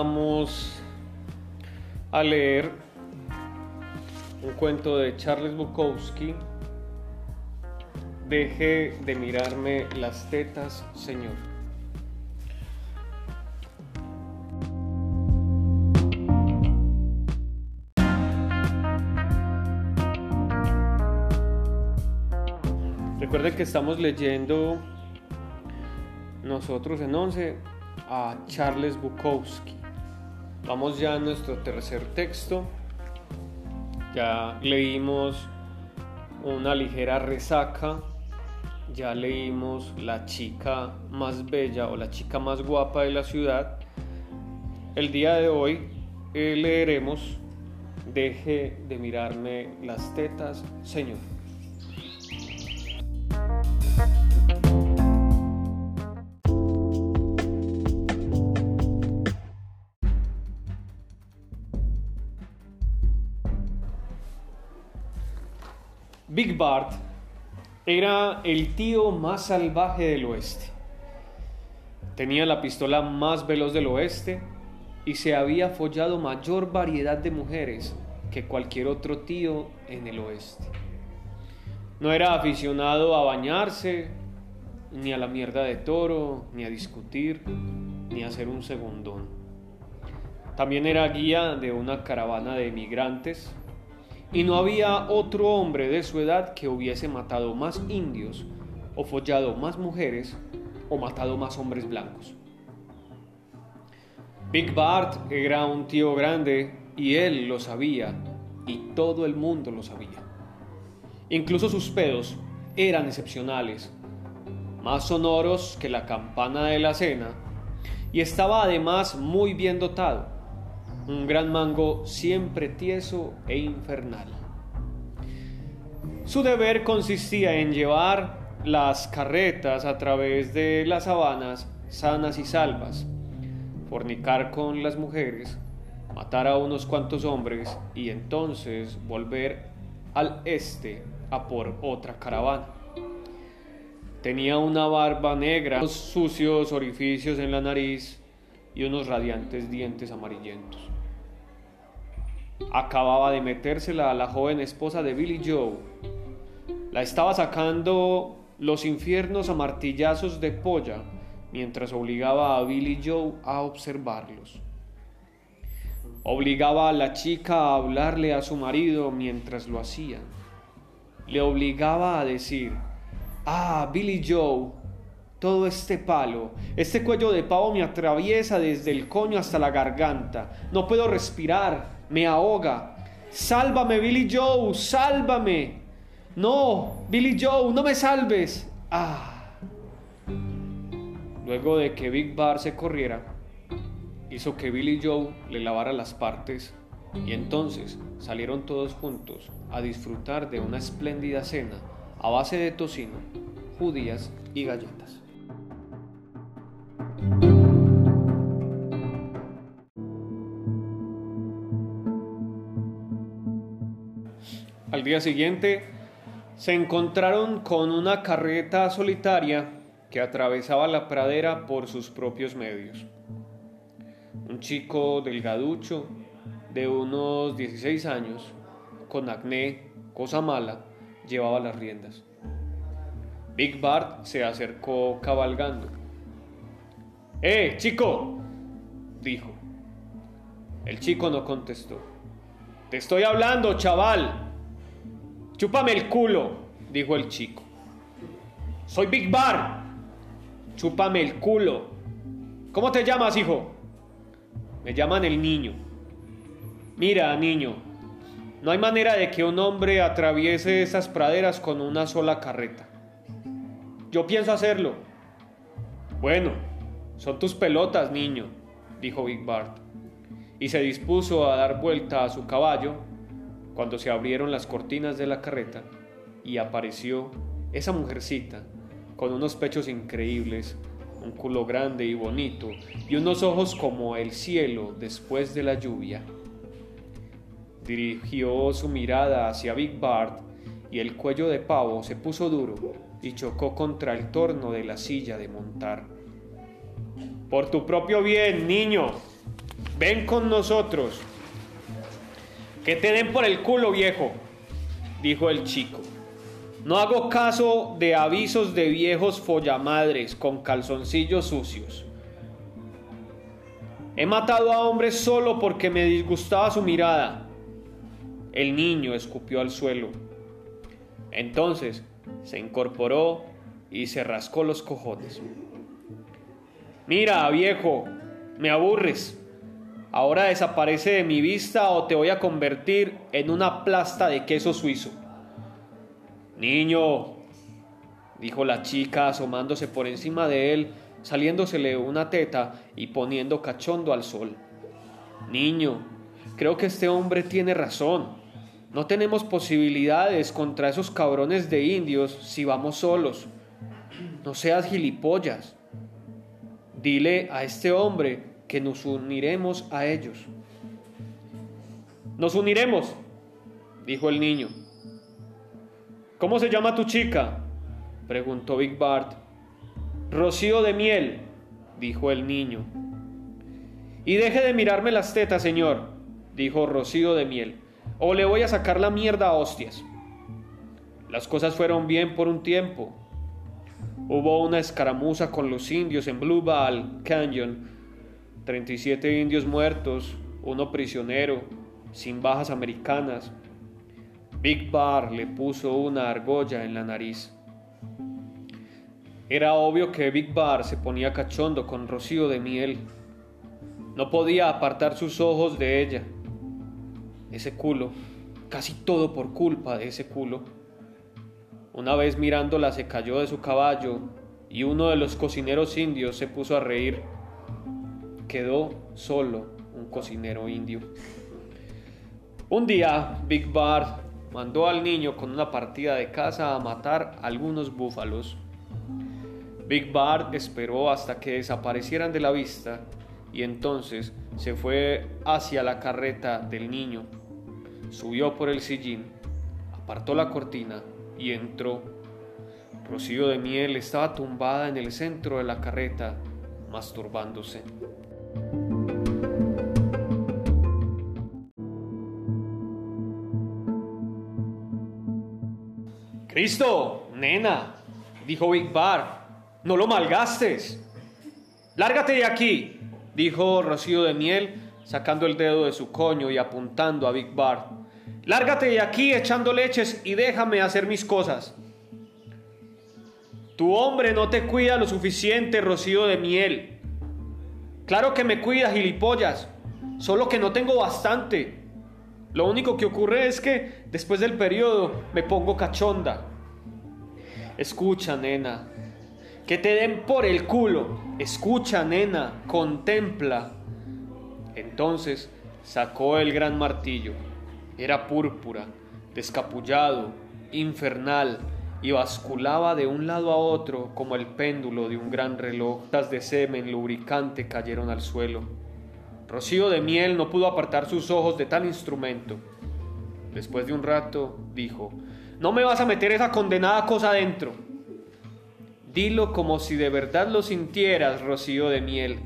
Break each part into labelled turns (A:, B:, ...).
A: Vamos a leer un cuento de Charles Bukowski. Deje de mirarme las tetas, Señor. Recuerden que estamos leyendo nosotros en 11 a Charles Bukowski. Vamos ya a nuestro tercer texto. Ya leímos una ligera resaca. Ya leímos la chica más bella o la chica más guapa de la ciudad. El día de hoy eh, leeremos Deje de mirarme las tetas, Señor. Big Bart era el tío más salvaje del oeste. Tenía la pistola más veloz del oeste y se había follado mayor variedad de mujeres que cualquier otro tío en el oeste. No era aficionado a bañarse, ni a la mierda de toro, ni a discutir, ni a hacer un segundón. También era guía de una caravana de emigrantes y no había otro hombre de su edad que hubiese matado más indios, o follado más mujeres, o matado más hombres blancos. Big Bart era un tío grande y él lo sabía, y todo el mundo lo sabía. Incluso sus pedos eran excepcionales, más sonoros que la campana de la cena, y estaba además muy bien dotado un gran mango siempre tieso e infernal. Su deber consistía en llevar las carretas a través de las sabanas sanas y salvas, fornicar con las mujeres, matar a unos cuantos hombres y entonces volver al este a por otra caravana. Tenía una barba negra, sucios orificios en la nariz y unos radiantes dientes amarillentos acababa de metérsela a la joven esposa de Billy Joe. La estaba sacando los infiernos a martillazos de polla mientras obligaba a Billy Joe a observarlos. Obligaba a la chica a hablarle a su marido mientras lo hacía. Le obligaba a decir, ah, Billy Joe, todo este palo, este cuello de pavo me atraviesa desde el coño hasta la garganta. No puedo respirar me ahoga. Sálvame, Billy Joe, sálvame. No, Billy Joe, no me salves. Ah. Luego de que Big Bar se corriera, hizo que Billy Joe le lavara las partes y entonces salieron todos juntos a disfrutar de una espléndida cena a base de tocino, judías y galletas. Al día siguiente se encontraron con una carreta solitaria que atravesaba la pradera por sus propios medios. Un chico delgaducho de unos 16 años, con acné, cosa mala, llevaba las riendas. Big Bart se acercó cabalgando. ¡Eh, chico! dijo. El chico no contestó. Te estoy hablando, chaval. Chúpame el culo, dijo el chico. Soy Big Bar. Chúpame el culo. ¿Cómo te llamas, hijo? Me llaman el niño. Mira, niño, no hay manera de que un hombre atraviese esas praderas con una sola carreta. Yo pienso hacerlo. Bueno, son tus pelotas, niño, dijo Big Bart, y se dispuso a dar vuelta a su caballo cuando se abrieron las cortinas de la carreta y apareció esa mujercita con unos pechos increíbles, un culo grande y bonito y unos ojos como el cielo después de la lluvia. Dirigió su mirada hacia Big Bart y el cuello de pavo se puso duro y chocó contra el torno de la silla de montar. Por tu propio bien, niño, ven con nosotros. Que te den por el culo, viejo, dijo el chico. No hago caso de avisos de viejos follamadres con calzoncillos sucios. He matado a hombres solo porque me disgustaba su mirada. El niño escupió al suelo. Entonces se incorporó y se rascó los cojones. Mira, viejo, me aburres. Ahora desaparece de mi vista o te voy a convertir en una plasta de queso suizo. Niño, dijo la chica asomándose por encima de él, saliéndosele una teta y poniendo cachondo al sol. Niño, creo que este hombre tiene razón. No tenemos posibilidades contra esos cabrones de indios si vamos solos. No seas gilipollas. Dile a este hombre que nos uniremos a ellos. Nos uniremos, dijo el niño. ¿Cómo se llama tu chica? preguntó Big Bart. Rocío de miel, dijo el niño. Y deje de mirarme las tetas, señor, dijo Rocío de miel, o le voy a sacar la mierda a hostias. Las cosas fueron bien por un tiempo. Hubo una escaramuza con los indios en Blue Ball Canyon. 37 indios muertos, uno prisionero, sin bajas americanas. Big Bar le puso una argolla en la nariz. Era obvio que Big Bar se ponía cachondo con rocío de miel. No podía apartar sus ojos de ella. Ese culo, casi todo por culpa de ese culo. Una vez mirándola se cayó de su caballo y uno de los cocineros indios se puso a reír. Quedó solo un cocinero indio. Un día, Big Bar mandó al niño con una partida de caza a matar algunos búfalos. Big Bart esperó hasta que desaparecieran de la vista y entonces se fue hacia la carreta del niño. Subió por el sillín, apartó la cortina y entró. Rocío de miel estaba tumbada en el centro de la carreta, masturbándose. Cristo, nena, dijo Big Bar, no lo malgastes. Lárgate de aquí, dijo Rocío de Miel, sacando el dedo de su coño y apuntando a Big Bar. Lárgate de aquí echando leches y déjame hacer mis cosas. Tu hombre no te cuida lo suficiente, Rocío de Miel. Claro que me cuida, gilipollas, solo que no tengo bastante. Lo único que ocurre es que después del periodo me pongo cachonda. Escucha, nena. Que te den por el culo. Escucha, nena. Contempla. Entonces sacó el gran martillo. Era púrpura, descapullado, infernal, y basculaba de un lado a otro como el péndulo de un gran reloj. Tas de semen lubricante cayeron al suelo. Rocío de miel no pudo apartar sus ojos de tal instrumento. Después de un rato dijo, no me vas a meter esa condenada cosa adentro. Dilo como si de verdad lo sintieras, Rocío de miel.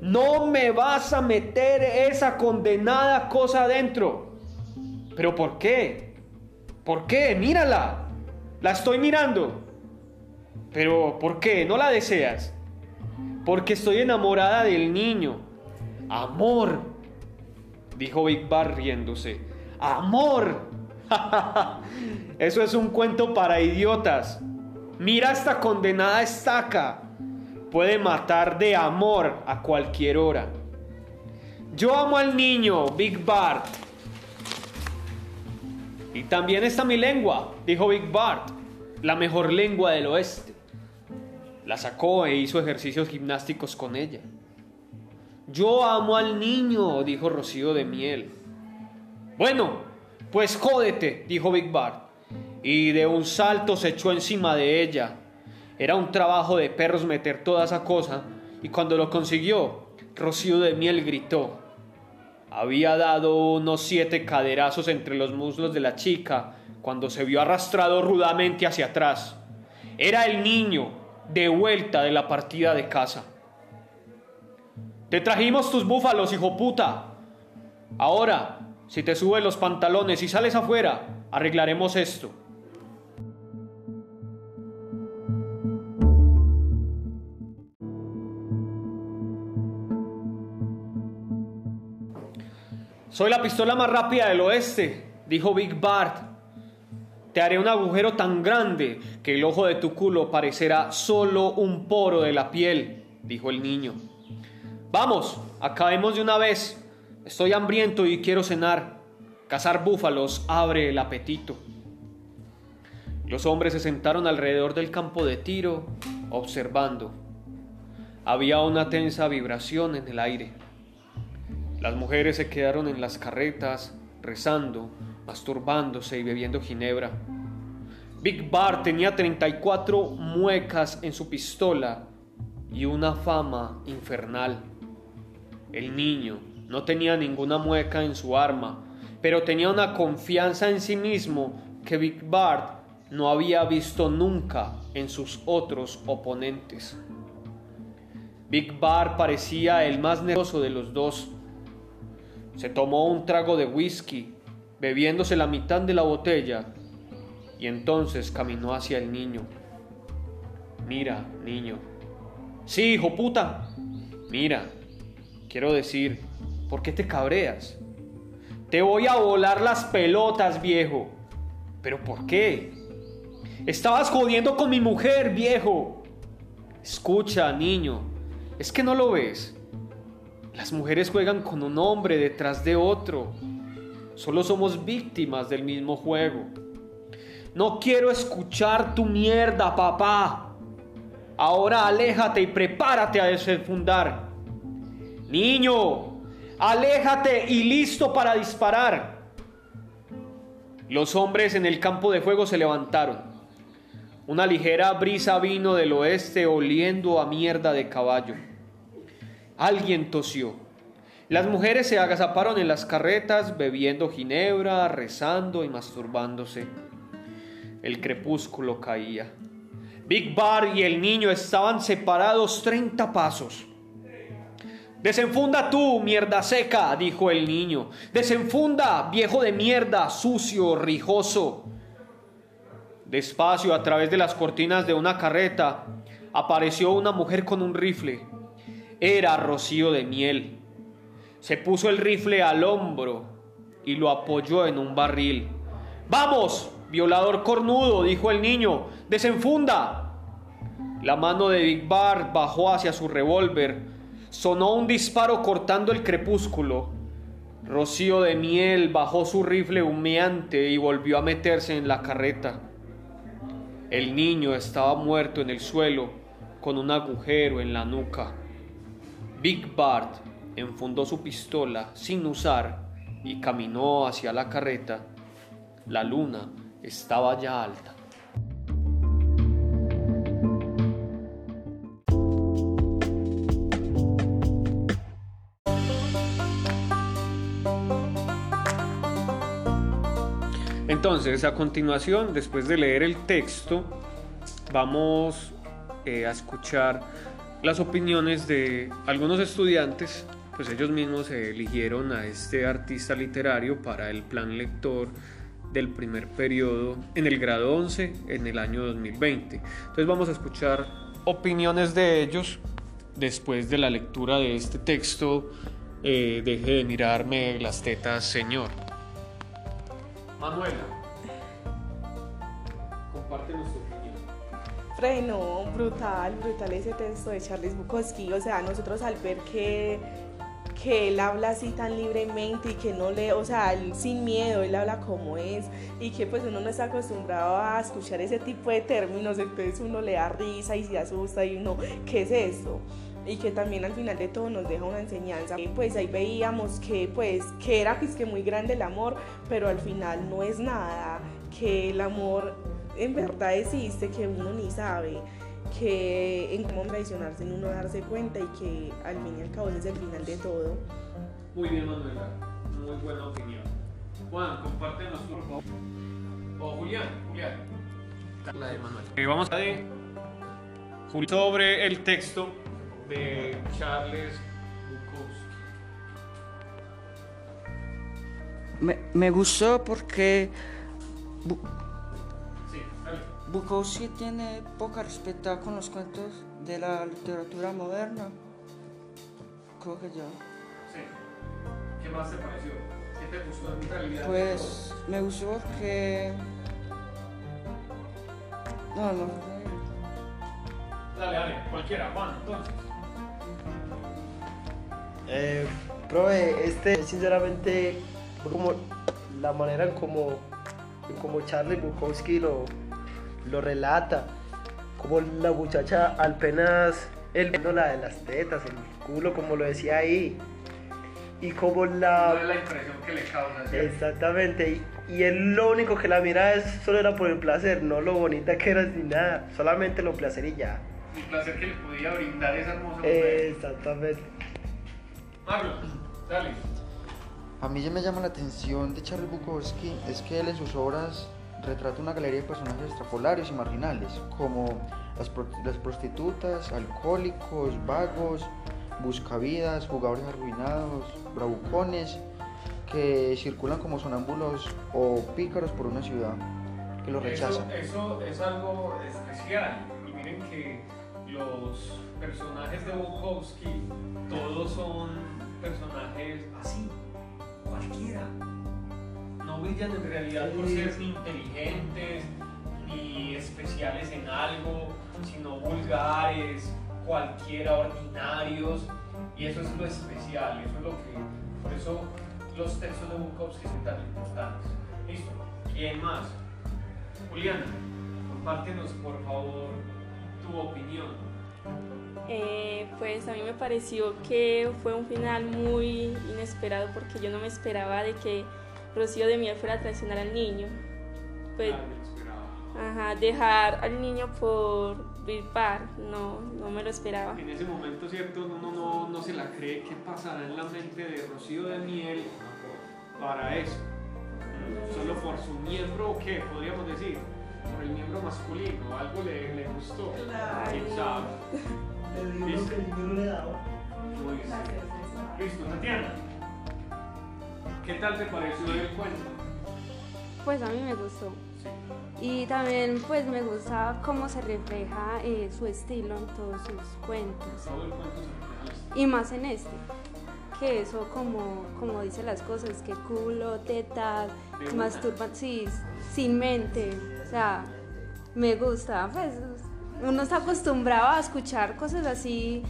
A: No me vas a meter esa condenada cosa adentro. ¿Pero por qué? ¿Por qué? Mírala. La estoy mirando. Pero ¿por qué? ¿No la deseas? Porque estoy enamorada del niño Amor, dijo Big Bar riéndose. Amor. Eso es un cuento para idiotas. Mira esta condenada estaca. Puede matar de amor a cualquier hora. Yo amo al niño, Big Bart. Y también está mi lengua, dijo Big Bart, la mejor lengua del oeste. La sacó e hizo ejercicios gimnásticos con ella. Yo amo al niño, dijo Rocío de Miel. Bueno, pues jódete, dijo Big Bart. Y de un salto se echó encima de ella. Era un trabajo de perros meter toda esa cosa, y cuando lo consiguió, Rocío de Miel gritó. Había dado unos siete caderazos entre los muslos de la chica cuando se vio arrastrado rudamente hacia atrás. Era el niño, de vuelta de la partida de casa. Te trajimos tus búfalos, hijo puta. Ahora, si te subes los pantalones y sales afuera, arreglaremos esto. Soy la pistola más rápida del oeste, dijo Big Bart. Te haré un agujero tan grande que el ojo de tu culo parecerá solo un poro de la piel, dijo el niño. Vamos, acabemos de una vez. Estoy hambriento y quiero cenar. Cazar búfalos abre el apetito. Los hombres se sentaron alrededor del campo de tiro, observando. Había una tensa vibración en el aire. Las mujeres se quedaron en las carretas, rezando, masturbándose y bebiendo ginebra. Big Bar tenía 34 muecas en su pistola y una fama infernal. El niño no tenía ninguna mueca en su arma, pero tenía una confianza en sí mismo que Big Bart no había visto nunca en sus otros oponentes. Big Bar parecía el más nervioso de los dos se tomó un trago de whisky, bebiéndose la mitad de la botella, y entonces caminó hacia el niño. Mira, niño. Sí, hijo puta. Mira, quiero decir, ¿por qué te cabreas? Te voy a volar las pelotas, viejo. ¿Pero por qué? Estabas jodiendo con mi mujer, viejo. Escucha, niño, ¿es que no lo ves? Las mujeres juegan con un hombre detrás de otro. Solo somos víctimas del mismo juego. No quiero escuchar tu mierda, papá. Ahora aléjate y prepárate a desenfundar. Niño, aléjate y listo para disparar. Los hombres en el campo de fuego se levantaron. Una ligera brisa vino del oeste oliendo a mierda de caballo. Alguien tosió. Las mujeres se agazaparon en las carretas bebiendo ginebra, rezando y masturbándose. El crepúsculo caía. Big Bar y el niño estaban separados treinta pasos. Desenfunda tú, mierda seca, dijo el niño. Desenfunda, viejo de mierda, sucio, rijoso. Despacio, a través de las cortinas de una carreta, apareció una mujer con un rifle era rocío de miel. Se puso el rifle al hombro y lo apoyó en un barril. ¡Vamos! Violador cornudo, dijo el niño. ¡Desenfunda! La mano de Big Bar bajó hacia su revólver. Sonó un disparo cortando el crepúsculo. Rocío de miel bajó su rifle humeante y volvió a meterse en la carreta. El niño estaba muerto en el suelo con un agujero en la nuca. Big Bart enfundó su pistola sin usar y caminó hacia la carreta. La luna estaba ya alta. Entonces, a continuación, después de leer el texto, vamos eh, a escuchar las opiniones de algunos estudiantes, pues ellos mismos eligieron a este artista literario para el plan lector del primer periodo en el grado 11 en el año 2020. Entonces vamos a escuchar opiniones de ellos después de la lectura de este texto. Eh, deje de mirarme las tetas, señor. Manuela, compártenos tu
B: no, brutal, brutal ese texto de Charles Bukowski. O sea, nosotros al ver que, que él habla así tan libremente y que no le, o sea, sin miedo, él habla como es y que pues uno no está acostumbrado a escuchar ese tipo de términos, entonces uno le da risa y se asusta y uno, ¿qué es esto? y que también al final de todo nos deja una enseñanza. Pues ahí veíamos que pues que era pues, que muy grande el amor, pero al final no es nada, que el amor en verdad existe, que uno ni sabe, que en cómo traicionar en uno darse cuenta y que al fin y al cabo es el final de todo.
A: Muy bien, Manuela, muy buena opinión. Juan, compártenos por favor. O Julián, Julián. La de Manuela. Vamos a de sobre el texto de Charles Bukowski.
C: Me, me gustó porque Bukowski tiene poca respeto con los cuentos de la literatura moderna. Creo que ya.
A: Sí. ¿Qué más te pareció? ¿Qué te gustó en realidad?
C: Pues me gustó porque... No, no.
A: Dale, dale, cualquiera, Juan, entonces.
D: Eh, profe, este sinceramente fue como la manera en como, en como Charlie Bukowski lo, lo relata, como la muchacha apenas el la de las tetas, el culo, como lo decía ahí, y como
A: ¿Cuál es
D: la...
A: la impresión que le causa? ¿cierto?
D: Exactamente, y, y él lo único que la mira es solo era por el placer, no lo bonita que era ni nada, solamente lo placer y ya.
A: El placer que le podía brindar esa hermosa mujer.
D: Exactamente.
A: Marlon, dale.
E: A mí ya me llama la atención de Charles Bukowski es que él en sus obras retrata una galería de personajes extrapolarios y marginales, como las, pro- las prostitutas, alcohólicos, vagos, buscavidas, jugadores arruinados, bravucones, que circulan como sonámbulos o pícaros por una ciudad, que lo rechazan.
A: Eso, eso es algo especial. Y miren que los personajes de Bukowski, todos son personajes así, cualquiera. No brillan en realidad por ser ni inteligentes, ni especiales en algo, sino vulgares, cualquiera, ordinarios. Y eso es lo especial, eso es lo que. Por eso los textos de Bukowski son tan importantes. ¿Listo? ¿Quién más? Juliana, compártenos por favor tu opinión.
F: Eh, pues a mí me pareció que fue un final muy inesperado porque yo no me esperaba de que Rocío de Miel fuera a traicionar al niño. Pues,
A: Ah, me lo esperaba.
F: ajá, dejar al niño por Parr, no, no me lo esperaba.
A: En ese momento, ¿cierto? Uno no, no se la cree qué pasará en la mente de Rocío de Miel para eso. Solo por su miembro, o ¿qué? Podríamos decir. Por el miembro masculino, algo le, le gustó. ¿Quién sabe? ¿Listo? Muy bien. Listo, Tatiana. ¿Qué tal te pareció el cuento?
G: Pues a mí me gustó. Y también pues me gusta cómo se refleja eh, su estilo en todos sus cuentos. Y más en este. Que eso como, como dice las cosas, que culo, tetas, masturban, sí, sin mente. O sea, me gusta. Pues uno está acostumbrado a escuchar cosas así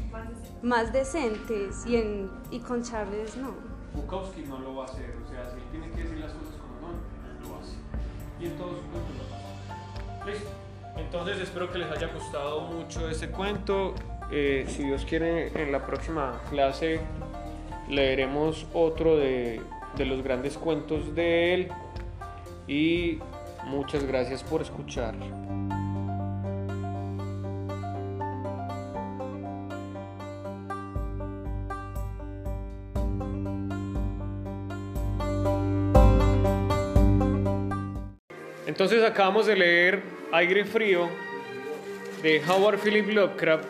G: más decentes y, en, y con Charles no.
A: Bukowski no lo va a hacer, o sea, si él tiene que decir las cosas como son, lo hace. Y en todos sus cuentos lo hace. Listo. Entonces espero que les haya gustado mucho este cuento. Eh, si Dios quiere, en la próxima clase leeremos otro de, de los grandes cuentos de él. Y muchas gracias por escuchar. Entonces acabamos de leer Aire Frío de Howard Philip Lovecraft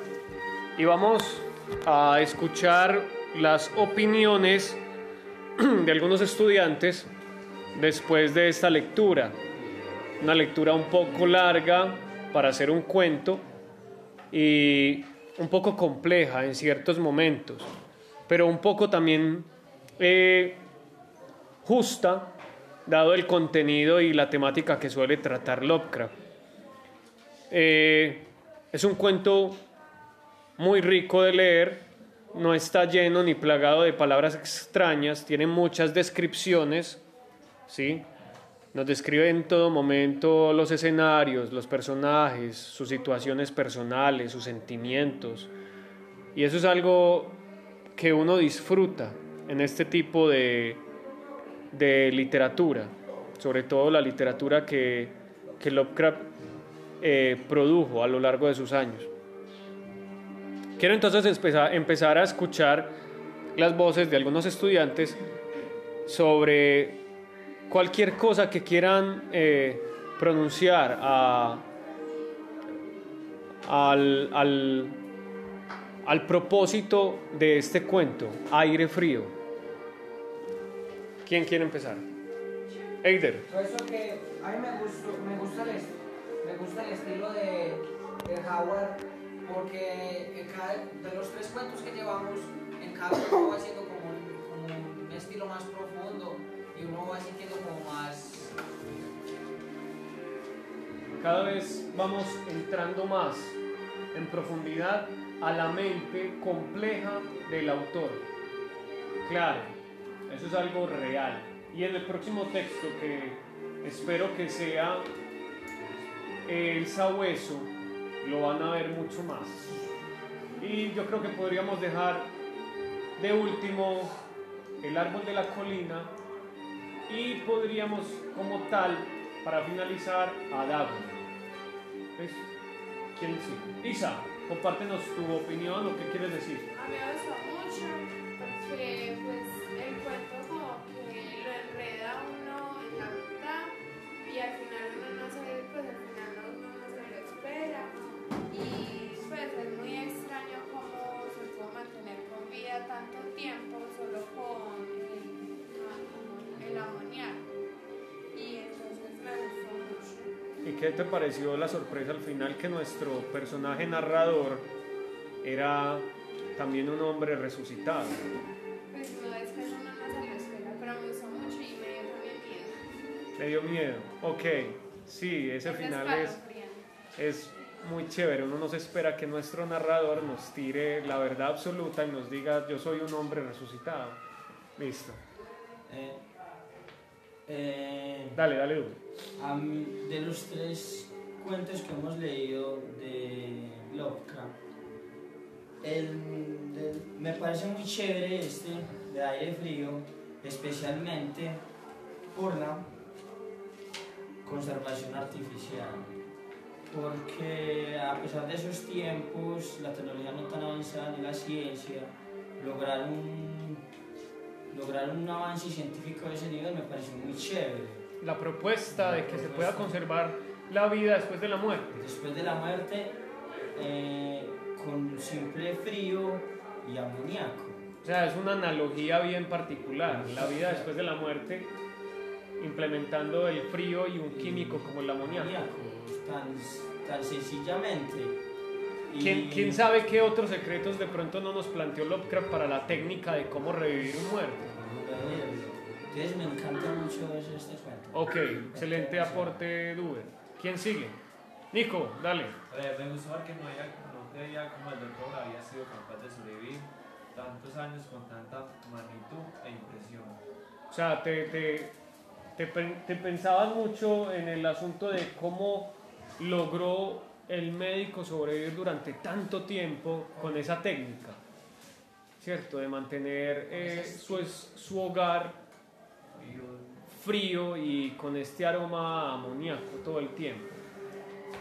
A: y vamos a escuchar las opiniones de algunos estudiantes después de esta lectura. Una lectura un poco larga para hacer un cuento y un poco compleja en ciertos momentos, pero un poco también eh, justa dado el contenido y la temática que suele tratar Lovecraft. Eh, es un cuento muy rico de leer, no está lleno ni plagado de palabras extrañas, tiene muchas descripciones, ¿sí? Nos describe en todo momento los escenarios, los personajes, sus situaciones personales, sus sentimientos. Y eso es algo que uno disfruta en este tipo de, de literatura, sobre todo la literatura que, que Lovecraft eh, produjo a lo largo de sus años. Quiero entonces empezar, a escuchar las voces de algunos estudiantes sobre cualquier cosa que quieran eh, pronunciar a- al, al, al propósito de este cuento, aire frío. ¿Quién quiere empezar? Eider.
H: Por eso que a mí me, gustó, me, gusta, el, me gusta el estilo de, de Howard, porque en cada, de los tres cuentos que llevamos, en cada uno va siendo como un estilo más profundo y uno va sintiendo como más...
A: Cada vez vamos entrando más en profundidad a la mente compleja del autor. Claro, eso es algo real. Y en el próximo texto, que espero que sea el sabueso, lo van a ver mucho más. Y yo creo que podríamos dejar de último el árbol de la colina y podríamos como tal, para finalizar, a. ¿Ves? ¿Quién sigue? Isa, compártenos tu opinión o qué quieres decir. Qué te pareció la sorpresa al final que nuestro personaje narrador era también un hombre resucitado?
I: Pues no es que uno no lo espera, pero me gustó mucho y me dio también miedo.
A: Le dio miedo. Ok, sí, ese final es, es muy chévere. Uno no se espera que nuestro narrador nos tire la verdad absoluta y nos diga yo soy un hombre resucitado. Listo.
J: Eh, eh,
A: Dale, dale
J: de los tres cuentos que hemos leído de Lovecraft, el, del- me parece muy chévere este de aire frío, especialmente por la conservación artificial. Porque a pesar de esos tiempos, la tecnología no tan avanzada ni la ciencia, lograr un, lograr un avance científico de ese nivel me pareció muy chévere.
A: La propuesta de que se pueda conservar la vida después de la muerte.
J: Después de la muerte, eh, con simple frío y amoníaco.
A: O sea, es una analogía bien particular. La vida después de la muerte, implementando el frío y un químico como el amoníaco.
J: Tan, tan sencillamente. Y-
A: ¿Quién, quién sabe qué otros secretos de pronto no nos planteó Lovecraft para la técnica de cómo revivir un muerto?
J: Entonces me encanta mucho este cuento.
A: Ok, excelente aporte, Duber. ¿Quién sigue? Nico, dale.
K: Eh, me gustó porque no, había- no creía como el doctor había sido capaz de sobrevivir tantos años con tanta magnitud e impresión.
A: O sea, te, te, te, te pensabas mucho en el asunto de cómo logró el médico sobrevivir durante tanto tiempo con esa técnica, ¿cierto? De mantener eh, su, su hogar frío y con este aroma amoníaco todo el tiempo.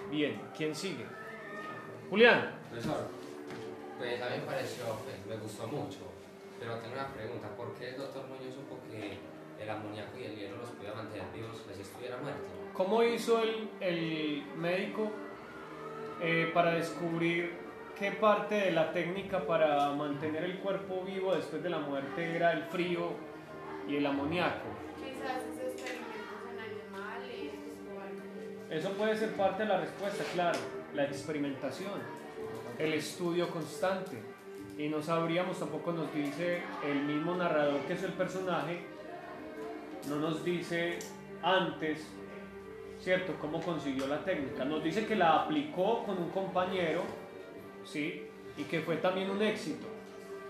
A: Bien, ¿quién sigue? Julián.
L: Profesor, pues a mí me pareció, pues me gustó mucho, pero tengo una pregunta, ¿por qué el doctor Muñoz supo que el amoníaco y el hielo los podía mantener vivos si estuviera muerto?
A: ¿Cómo hizo el, el médico eh, para descubrir qué parte de la técnica para mantener el cuerpo vivo después de la muerte era el frío y el amoníaco?
I: Quizás esos experimentos en animales o.
A: Eso puede ser parte de la respuesta, claro, la experimentación, el estudio constante. Y no sabríamos, tampoco nos dice el mismo narrador que es el personaje, no nos dice antes, ¿cierto?, cómo consiguió la técnica. Nos dice que la aplicó con un compañero, ¿sí? Y que fue también un éxito,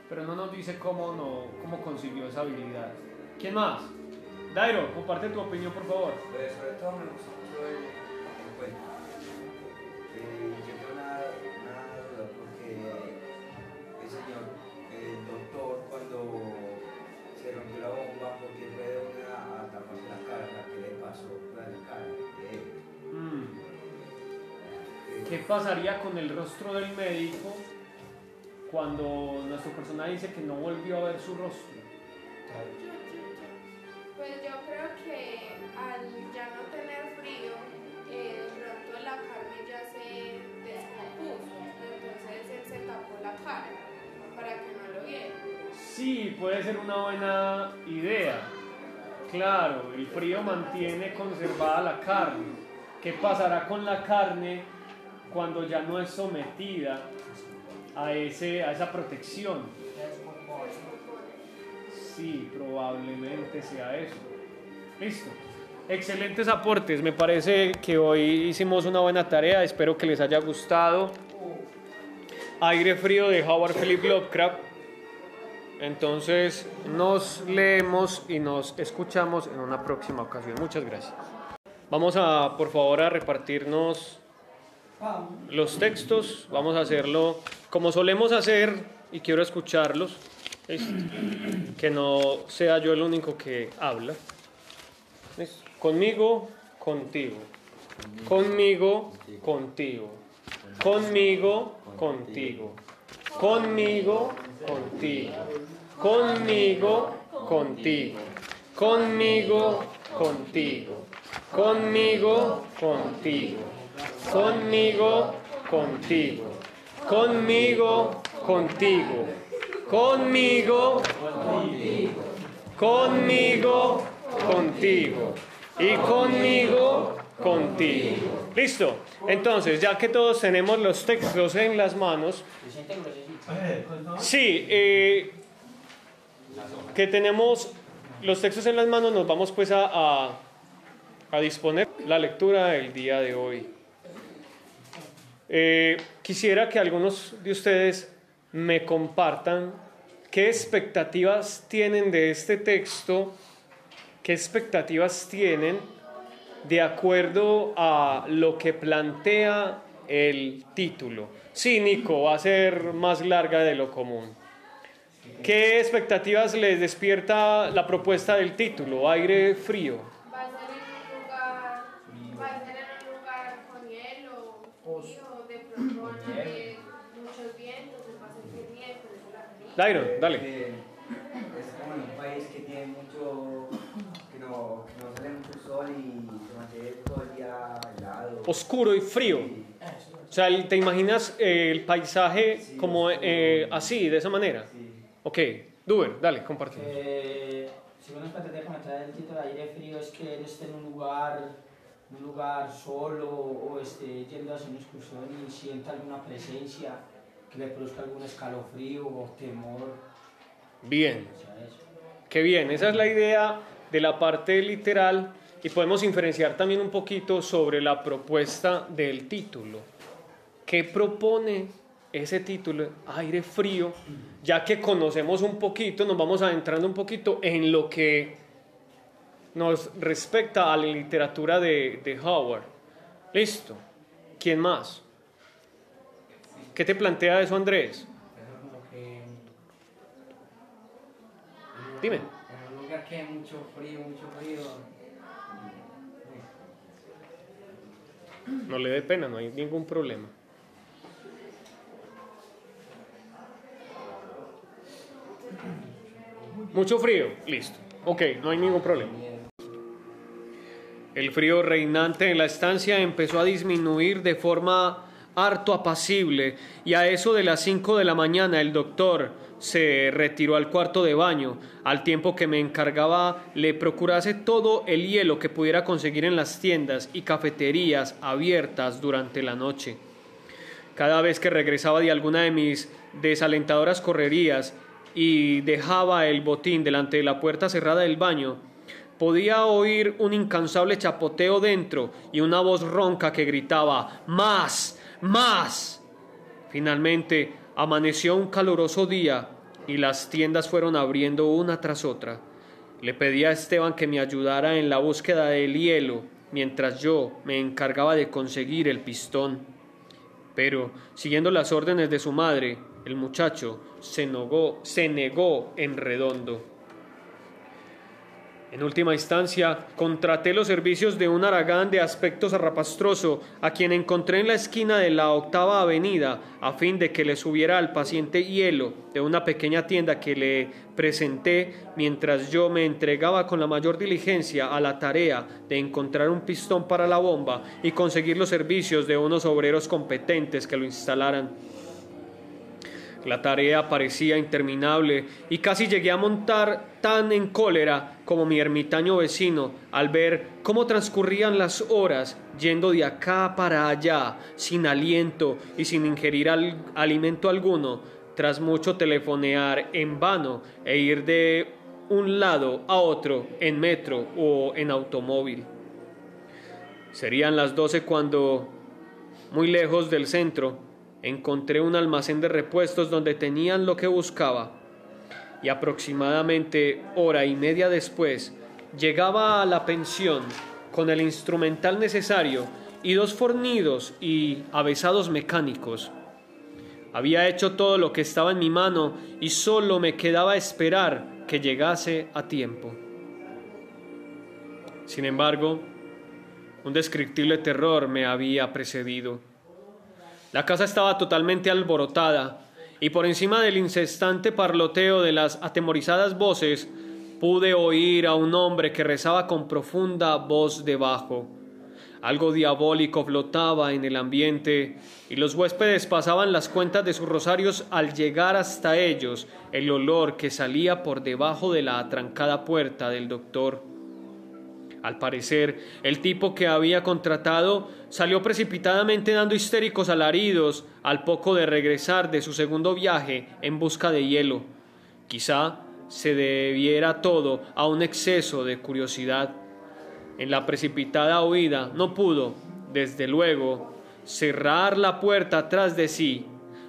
A: pero no nos dice cómo, no, cómo consiguió esa habilidad. ¿Quién más? Dairo, comparte tu opinión, por favor.
M: Pues sobre todo me gustó mucho el, el cuento. Eh, yo tengo una, una duda porque el señor, el doctor, cuando se rompió la bomba, porque fue de una a taparse la cara, sea, ¿qué le pasó a la cara? Eh,
A: Mm. ¿Qué pasaría con el rostro del médico cuando nuestro personaje dice que no volvió a ver su rostro?
I: Pues yo creo que al ya no tener frío, eh, de pronto la carne ya se descompuso, entonces él se tapó la cara para que no lo viera.
A: Sí, puede ser una buena idea. Claro, el frío mantiene conservada la carne. ¿Qué pasará con la carne cuando ya no es sometida a, ese, a esa protección? Sí, probablemente sea eso. Listo. Excelentes aportes. Me parece que hoy hicimos una buena tarea. Espero que les haya gustado. Aire frío de Howard Philip Lovecraft. Entonces nos leemos y nos escuchamos en una próxima ocasión. Muchas gracias. Vamos a, por favor, a repartirnos los textos. Vamos a hacerlo como solemos hacer y quiero escucharlos. Que no sea yo el único que habla. Conmigo, contigo. Conmigo, contigo. Conmigo, contigo. Conmigo, contigo. Conmigo, contigo. Conmigo, contigo. Conmigo, contigo. Conmigo, contigo. Conmigo, contigo. Conmigo. Conmigo, contigo. Y conmigo, contigo. Listo. Entonces, ya que todos tenemos los textos en las manos, sí, eh, que tenemos los textos en las manos, nos vamos pues a, a, a disponer la lectura del día de hoy. Eh, quisiera que algunos de ustedes me compartan qué expectativas tienen de este texto, qué expectativas tienen de acuerdo a lo que plantea el título. Sí, Nico, va a ser más larga de lo común. ¿Qué expectativas les despierta la propuesta del título? Aire frío.
I: Va a ser en un lugar, con hielo, frío, de van a haber muchos vientos, se va a sentir bien,
A: Dairon, dale.
M: Eh, es como en un país que tiene mucho, que no, que no sale mucho sol y se mantiene todo el día helado.
A: Oscuro y frío. O sea, ¿te imaginas eh, el paisaje como eh, así, de esa manera? Ok, Duber, dale, comparte.
J: Eh, según que me trae el título de aire frío es que él esté en un lugar, un lugar solo o esté yendo a hacer una excursión y sienta alguna presencia que le produzca algún escalofrío o temor.
A: Bien, qué bien. Esa es la idea de la parte literal y podemos inferenciar también un poquito sobre la propuesta del título. ¿Qué propone ese título? Aire frío. Ya que conocemos un poquito, nos vamos adentrando un poquito en lo que nos respecta a la literatura de, de Howard. Listo. ¿Quién más? ¿Qué te plantea eso, Andrés? Dime.
H: En un lugar que hay mucho frío, mucho frío.
A: No le dé pena, no hay ningún problema. Mucho frío, listo. Ok, no hay ningún problema. El frío reinante en la estancia empezó a disminuir de forma harto apacible y a eso de las 5 de la mañana el doctor se retiró al cuarto de baño, al tiempo que me encargaba le procurase todo el hielo que pudiera conseguir en las tiendas y cafeterías abiertas durante la noche. Cada vez que regresaba de alguna de mis desalentadoras correrías y dejaba el botín delante de la puerta cerrada del baño, podía oír un incansable chapoteo dentro y una voz ronca que gritaba ¡Más! ¡Más! Finalmente amaneció un caluroso día y las tiendas fueron abriendo una tras otra. Le pedí a Esteban que me ayudara en la búsqueda del hielo mientras yo me encargaba de conseguir el pistón. Pero, siguiendo las órdenes de su madre, el muchacho se negó, se negó en redondo. En última instancia, contraté los servicios de un aragán de aspecto zarrapastroso, a quien encontré en la esquina de la octava avenida, a fin de que le subiera al paciente hielo de una pequeña tienda que le presenté mientras yo me entregaba con la mayor diligencia a la tarea de encontrar un pistón para la bomba y conseguir los servicios de unos obreros competentes que lo instalaran. La tarea parecía interminable y casi llegué a montar tan en cólera como mi ermitaño vecino al ver cómo transcurrían las horas yendo de acá para allá sin aliento y sin ingerir al- alimento alguno, tras mucho telefonear en vano e ir de un lado a otro en metro o en automóvil. Serían las doce cuando, muy lejos del centro, encontré un almacén de repuestos donde tenían lo que buscaba y aproximadamente hora y media después llegaba a la pensión con el instrumental necesario y dos fornidos y avesados mecánicos. Había hecho todo lo que estaba en mi mano y solo me quedaba esperar que llegase a tiempo. Sin embargo, un descriptible terror me había precedido. La casa estaba totalmente alborotada y por encima del incesante parloteo de las atemorizadas voces pude oír a un hombre que rezaba con profunda voz debajo. Algo diabólico flotaba en el ambiente y los huéspedes pasaban las cuentas de sus rosarios al llegar hasta ellos el olor que salía por debajo de la atrancada puerta del doctor. Al parecer, el tipo que había contratado salió precipitadamente dando histéricos alaridos al poco de regresar de su segundo viaje en busca de hielo. Quizá se debiera todo a un exceso de curiosidad. En la precipitada huida no pudo, desde luego, cerrar la puerta tras de sí,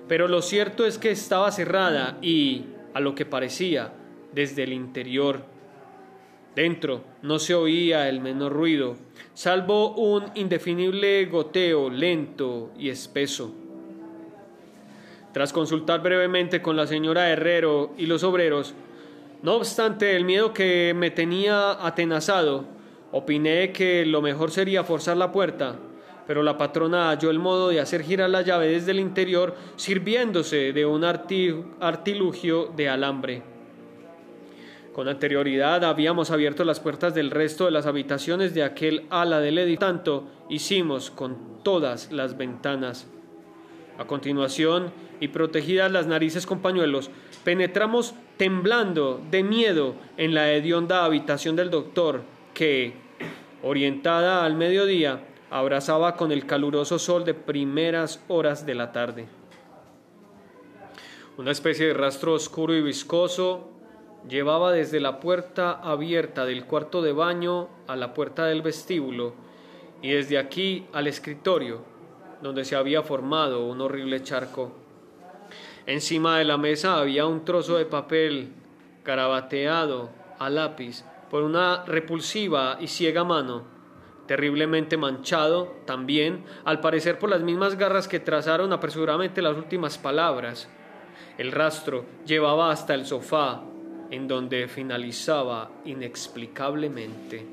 A: pero lo cierto es que estaba cerrada y, a lo que parecía, desde el interior. Dentro no se oía el menor ruido, salvo un indefinible goteo lento y espeso. Tras consultar brevemente con la señora Herrero y los obreros, no obstante el miedo que me tenía atenazado, opiné que lo mejor sería forzar la puerta, pero la patrona halló el modo de hacer girar la llave desde el interior sirviéndose de un arti- artilugio de alambre. Con anterioridad habíamos abierto las puertas del resto de las habitaciones de aquel ala del edificio, tanto hicimos con todas las ventanas. A continuación, y protegidas las narices con pañuelos, penetramos temblando de miedo en la hedionda habitación del doctor, que, orientada al mediodía, abrazaba con el caluroso sol de primeras horas de la tarde. Una especie de rastro oscuro y viscoso llevaba desde la puerta abierta del cuarto de baño a la puerta del vestíbulo y desde aquí al escritorio, donde se había formado un horrible charco. Encima de la mesa había un trozo de papel carabateado a lápiz por una repulsiva y ciega mano, terriblemente manchado también, al parecer por las mismas garras que trazaron apresuradamente las últimas palabras. El rastro llevaba hasta el sofá, en donde finalizaba inexplicablemente.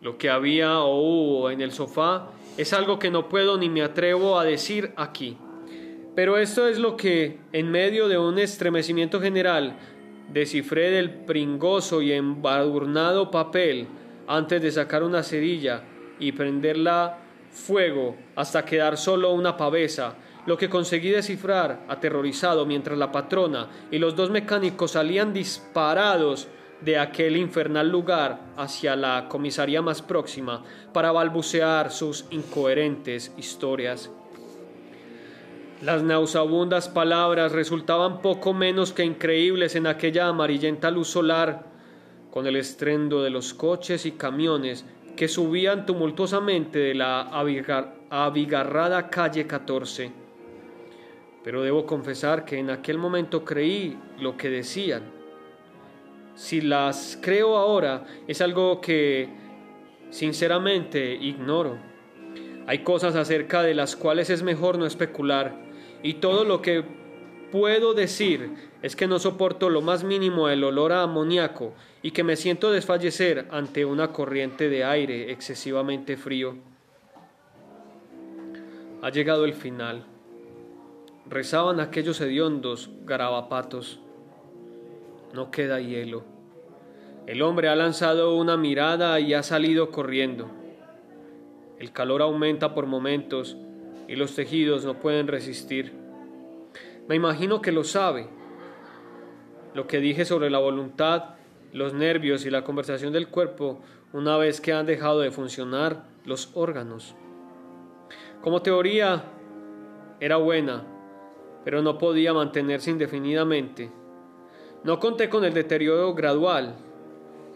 A: Lo que había o hubo en el sofá es algo que no puedo ni me atrevo a decir aquí. Pero esto es lo que, en medio de un estremecimiento general, descifré del pringoso y embadurnado papel antes de sacar una cerilla y prenderla fuego hasta quedar solo una pavesa, lo que conseguí descifrar aterrorizado mientras la patrona y los dos mecánicos salían disparados de aquel infernal lugar hacia la comisaría más próxima para balbucear sus incoherentes historias. Las nauseabundas palabras resultaban poco menos que increíbles en aquella amarillenta luz solar, con el estrendo de los coches y camiones que subían tumultuosamente de la abigar- abigarrada calle 14. Pero debo confesar que en aquel momento creí lo que decían. Si las creo ahora es algo que sinceramente ignoro. Hay cosas acerca de las cuales es mejor no especular y todo lo que puedo decir es que no soporto lo más mínimo el olor a amoníaco y que me siento desfallecer ante una corriente de aire excesivamente frío. Ha llegado el final. Rezaban aquellos hediondos garabapatos. No queda hielo. El hombre ha lanzado una mirada y ha salido corriendo. El calor aumenta por momentos y los tejidos no pueden resistir. Me imagino que lo sabe. Lo que dije sobre la voluntad, los nervios y la conversación del cuerpo una vez que han dejado de funcionar los órganos. Como teoría era buena, pero no podía mantenerse indefinidamente. No conté con el deterioro gradual.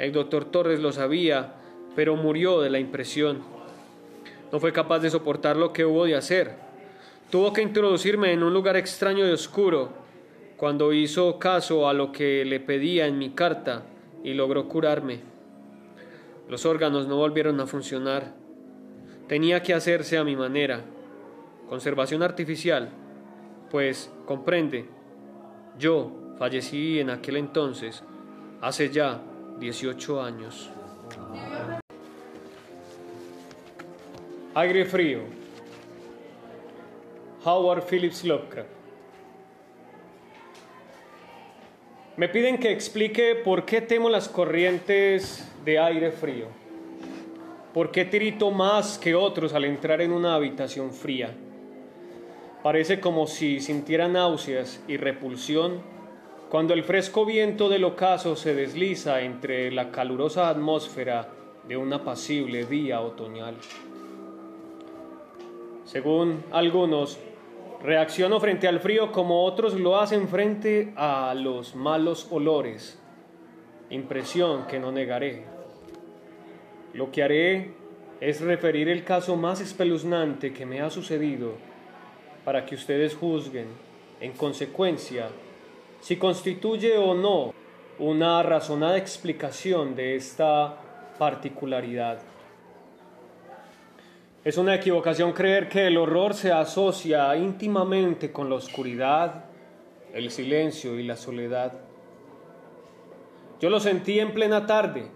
A: El doctor Torres lo sabía, pero murió de la impresión. No fue capaz de soportar lo que hubo de hacer. Tuvo que introducirme en un lugar extraño y oscuro cuando hizo caso a lo que le pedía en mi carta y logró curarme. Los órganos no volvieron a funcionar. Tenía que hacerse a mi manera. Conservación artificial. Pues, comprende, yo fallecí en aquel entonces, hace ya 18 años. Aire frío. Howard Phillips Lovecraft. Me piden que explique por qué temo las corrientes de aire frío. ¿Por qué tirito más que otros al entrar en una habitación fría? Parece como si sintiera náuseas y repulsión cuando el fresco viento del ocaso se desliza entre la calurosa atmósfera de un apacible día otoñal. Según algunos, reacciono frente al frío como otros lo hacen frente a los malos olores, impresión que no negaré. Lo que haré es referir el caso más espeluznante que me ha sucedido para que ustedes juzguen, en consecuencia, si constituye o no una razonada explicación de esta particularidad. Es una equivocación creer que el horror se asocia íntimamente con la oscuridad, el silencio y la soledad. Yo lo sentí en plena tarde,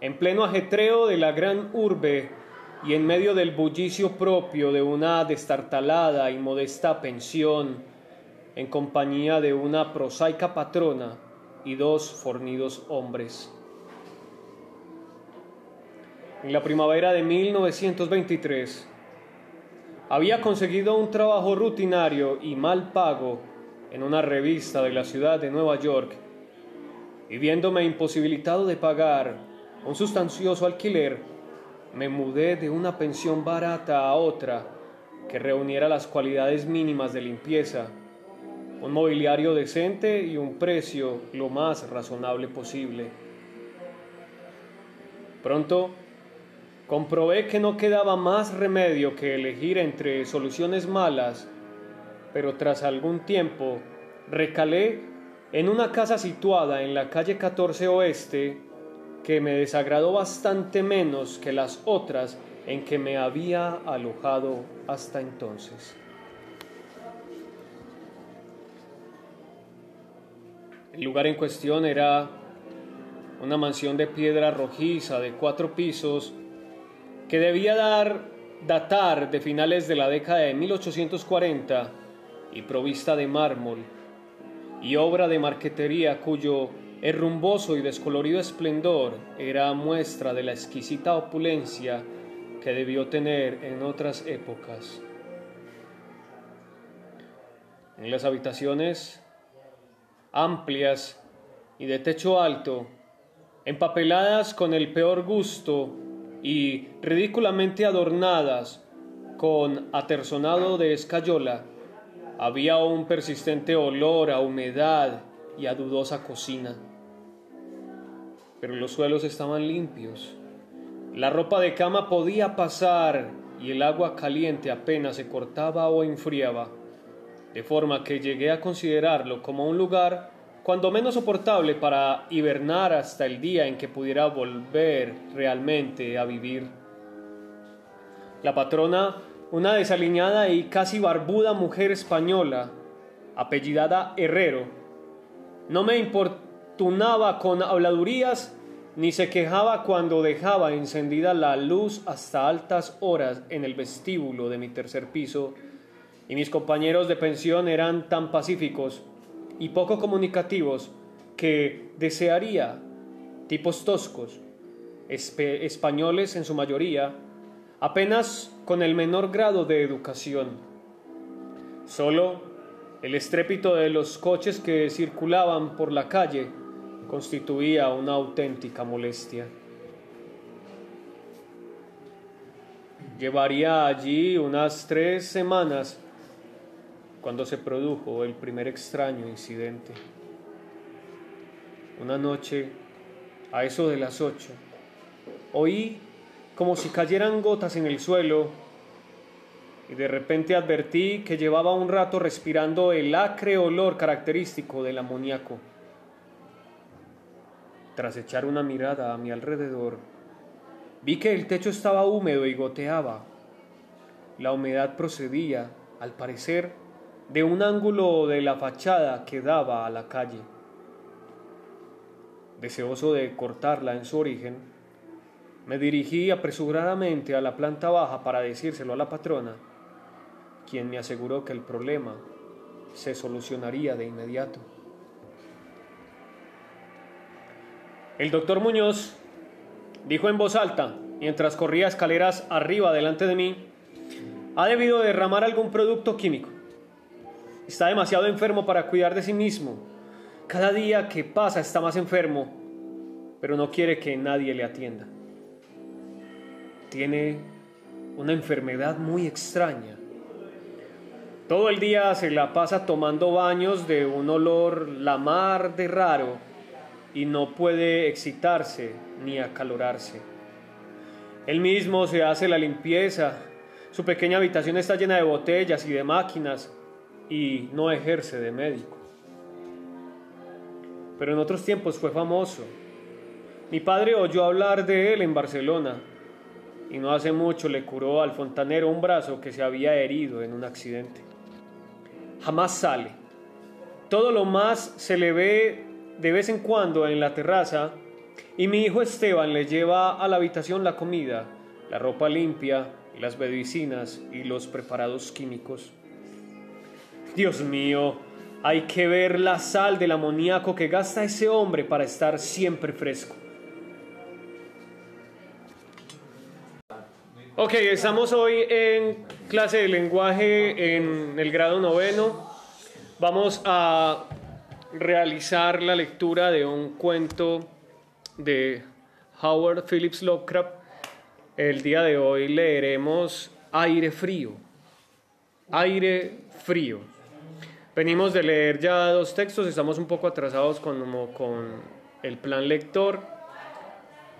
A: en pleno ajetreo de la gran urbe y en medio del bullicio propio de una destartalada y modesta pensión, en compañía de una prosaica patrona y dos fornidos hombres. En la primavera de 1923, había conseguido un trabajo rutinario y mal pago en una revista de la ciudad de Nueva York, y viéndome imposibilitado de pagar un sustancioso alquiler, me mudé de una pensión barata a otra que reuniera las cualidades mínimas de limpieza, un mobiliario decente y un precio lo más razonable posible. Pronto comprobé que no quedaba más remedio que elegir entre soluciones malas, pero tras algún tiempo recalé en una casa situada en la calle 14 Oeste que me desagradó bastante menos que las otras en que me había alojado hasta entonces. El lugar en cuestión era una mansión de piedra rojiza de cuatro pisos que debía dar, datar de finales de la década de 1840 y provista de mármol y obra de marquetería cuyo herrumboso y descolorido esplendor era muestra de la exquisita opulencia que debió tener en otras épocas. En las habitaciones amplias y de techo alto, empapeladas con el peor gusto y ridículamente adornadas con aterzonado de escayola, había un persistente olor a humedad y a dudosa cocina. Pero los suelos estaban limpios. La ropa de cama podía pasar y el agua caliente apenas se cortaba o enfriaba, de forma que llegué a considerarlo como un lugar cuando menos soportable para hibernar hasta el día en que pudiera volver realmente a vivir. La patrona una desaliñada y casi barbuda mujer española, apellidada Herrero. No me importunaba con habladurías ni se quejaba cuando dejaba encendida la luz hasta altas horas en el vestíbulo de mi tercer piso, y mis compañeros de pensión eran tan pacíficos y poco comunicativos que desearía tipos toscos, españoles en su mayoría, apenas con el menor grado de educación. Solo El estrépito de los coches que circulaban por la calle constituía una auténtica molestia. Llevaría allí unas tres semanas cuando se produjo el primer extraño incidente. Una noche, a eso de las ocho, oí como si cayeran gotas en el suelo y de repente advertí que llevaba un rato respirando el acre olor característico del amoníaco. Tras echar una mirada a mi alrededor, vi que el techo estaba húmedo y goteaba. La humedad procedía, al parecer, de un ángulo de la fachada que daba a la calle. Deseoso de cortarla en su origen, me dirigí apresuradamente a la planta baja para decírselo a la patrona quien me aseguró que el problema se solucionaría de inmediato. El doctor Muñoz dijo en voz alta, mientras corría escaleras arriba delante de mí, ha debido derramar algún producto químico. Está demasiado enfermo para cuidar de sí mismo. Cada día que pasa está más enfermo, pero no quiere que nadie le atienda. Tiene una enfermedad muy extraña todo el día se la pasa tomando baños de un olor la mar de raro y no puede excitarse ni acalorarse. Él mismo se hace la limpieza, su pequeña habitación está llena de botellas y de máquinas y no ejerce de médico. Pero en otros tiempos fue famoso. Mi padre oyó hablar de él en Barcelona y no hace mucho le curó al fontanero un brazo que se había herido en un accidente jamás sale. Todo lo más se le ve de vez en cuando en la terraza y mi hijo Esteban le lleva a la habitación la comida, la ropa limpia, las medicinas y los preparados químicos. Dios mío, hay que ver la sal del amoníaco que gasta ese hombre para estar siempre fresco. Ok, estamos hoy en clase de lenguaje en el grado noveno. Vamos a realizar la lectura de un cuento de Howard Phillips Lovecraft. El día de hoy leeremos Aire Frío. Aire Frío. Venimos de leer ya dos textos, estamos un poco atrasados con, con el plan lector.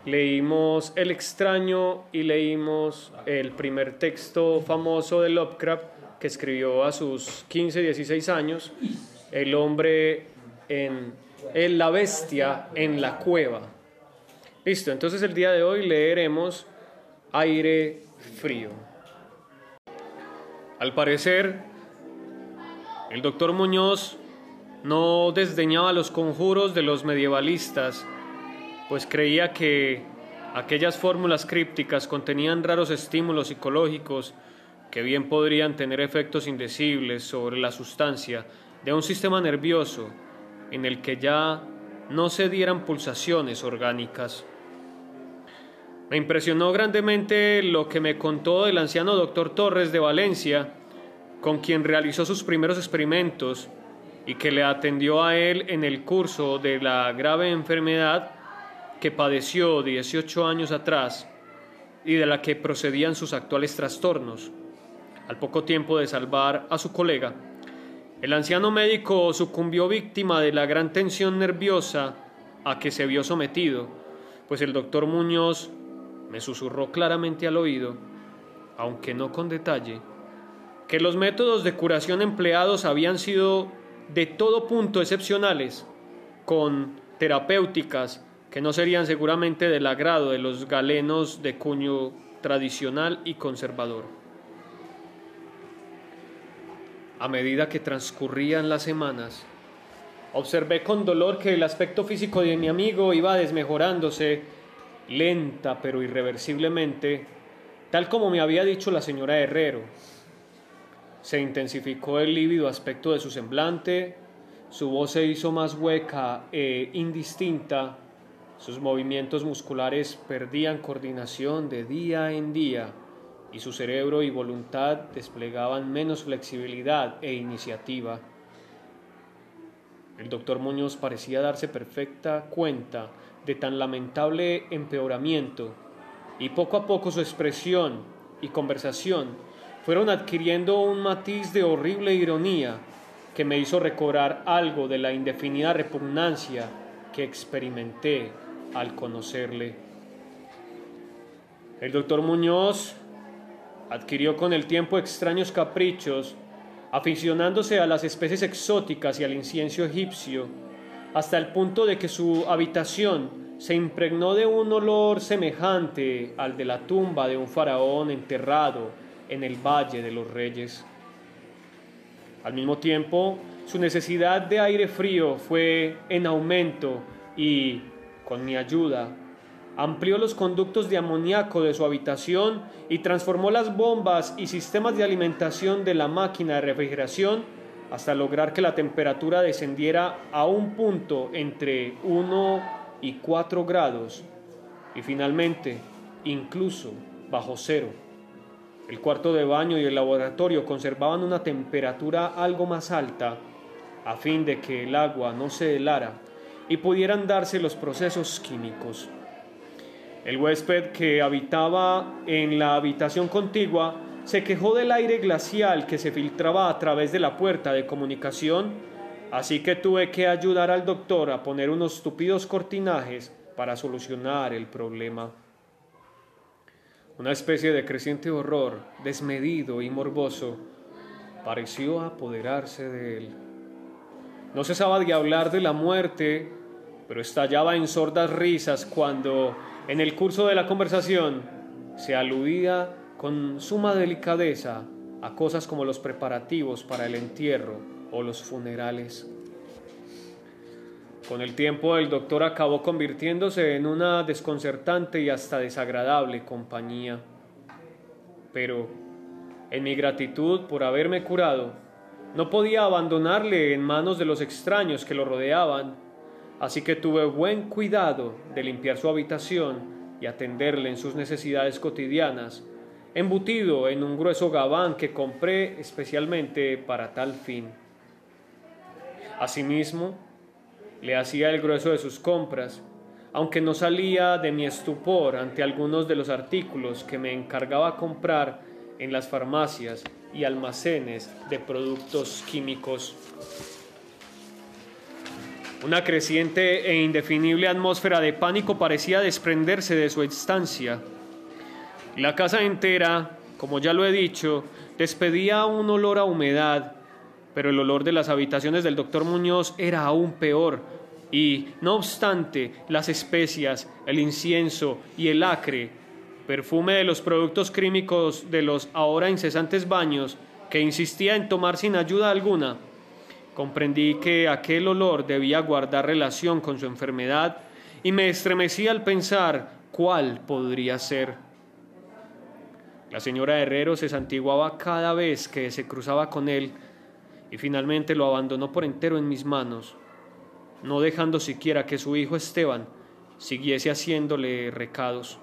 A: Leímos El extraño y leímos el primer texto famoso de Lovecraft que escribió a sus 15, 16 años, El hombre en, la bestia en la cueva. Listo, entonces el día de hoy leeremos Aire frío. Al parecer, el doctor Muñoz no desdeñaba los conjuros de los medievalistas pues creía que aquellas fórmulas crípticas contenían raros estímulos psicológicos que bien podrían tener efectos indecibles sobre la sustancia de un sistema nervioso en el que ya no se dieran pulsaciones orgánicas. Me impresionó grandemente lo que me contó el anciano doctor Torres de Valencia, con quien realizó sus primeros experimentos y que le atendió a él en el curso de la grave enfermedad que padeció 18 años atrás y de la que procedían sus actuales trastornos. Al poco tiempo de salvar a su colega, el anciano médico sucumbió víctima de la gran tensión nerviosa a que se vio sometido, pues el doctor Muñoz me susurró claramente al oído, aunque no con detalle, que los métodos de curación empleados habían sido de todo punto excepcionales, con terapéuticas que no serían seguramente del agrado de los galenos de cuño tradicional y conservador. A medida que transcurrían las semanas, observé con dolor que el aspecto físico de mi amigo iba desmejorándose lenta pero irreversiblemente, tal como me había dicho la señora Herrero. Se intensificó el lívido aspecto de su semblante, su voz se hizo más hueca e indistinta, sus movimientos musculares perdían coordinación de día en día y su cerebro y voluntad desplegaban menos flexibilidad e iniciativa. El doctor Muñoz parecía darse perfecta cuenta de tan lamentable empeoramiento y poco a poco su expresión y conversación fueron adquiriendo un matiz de horrible ironía que me hizo recobrar algo de la indefinida repugnancia que experimenté al conocerle. El doctor Muñoz adquirió con el tiempo extraños caprichos, aficionándose a las especies exóticas y al incienso egipcio, hasta el punto de que su habitación se impregnó de un olor semejante al de la tumba de un faraón enterrado en el Valle de los Reyes. Al mismo tiempo, su necesidad de aire frío fue en aumento y, con mi ayuda, amplió los conductos de amoníaco de su habitación y transformó las bombas y sistemas de alimentación de la máquina de refrigeración hasta lograr que la temperatura descendiera a un punto entre 1 y 4 grados y finalmente incluso bajo cero. El cuarto de baño y el laboratorio conservaban una temperatura algo más alta a fin de que el agua no se helara y pudieran darse los procesos químicos. El huésped que habitaba en la habitación contigua se quejó del aire glacial que se filtraba a través de la puerta de comunicación, así que tuve que ayudar al doctor a poner unos tupidos cortinajes para solucionar el problema. Una especie de creciente horror, desmedido y morboso, pareció apoderarse de él. No cesaba de hablar de la muerte, pero estallaba en sordas risas cuando, en el curso de la conversación, se aludía con suma delicadeza a cosas como los preparativos para el entierro o los funerales. Con el tiempo el doctor acabó convirtiéndose en una desconcertante y hasta desagradable compañía. Pero, en mi gratitud por haberme curado, no podía abandonarle en manos de los extraños que lo rodeaban, así que tuve buen cuidado de limpiar su habitación y atenderle en sus necesidades cotidianas, embutido en un grueso gabán que compré especialmente para tal fin. Asimismo, le hacía el grueso de sus compras, aunque no salía de mi estupor ante algunos de los artículos que me encargaba comprar en las farmacias y almacenes de productos químicos. Una creciente e indefinible atmósfera de pánico parecía desprenderse de su estancia. La casa entera, como ya lo he dicho, despedía un olor a humedad pero el olor de las habitaciones del doctor Muñoz era aún peor, y, no obstante, las especias, el incienso y el acre, perfume de los productos químicos de los ahora incesantes baños, que insistía en tomar sin ayuda alguna, comprendí que aquel olor debía guardar relación con su enfermedad y me estremecí al pensar cuál podría ser. La señora Herrero se santiguaba cada vez que se cruzaba con él, y finalmente lo abandonó por entero en mis manos, no dejando siquiera que su hijo Esteban siguiese haciéndole recados.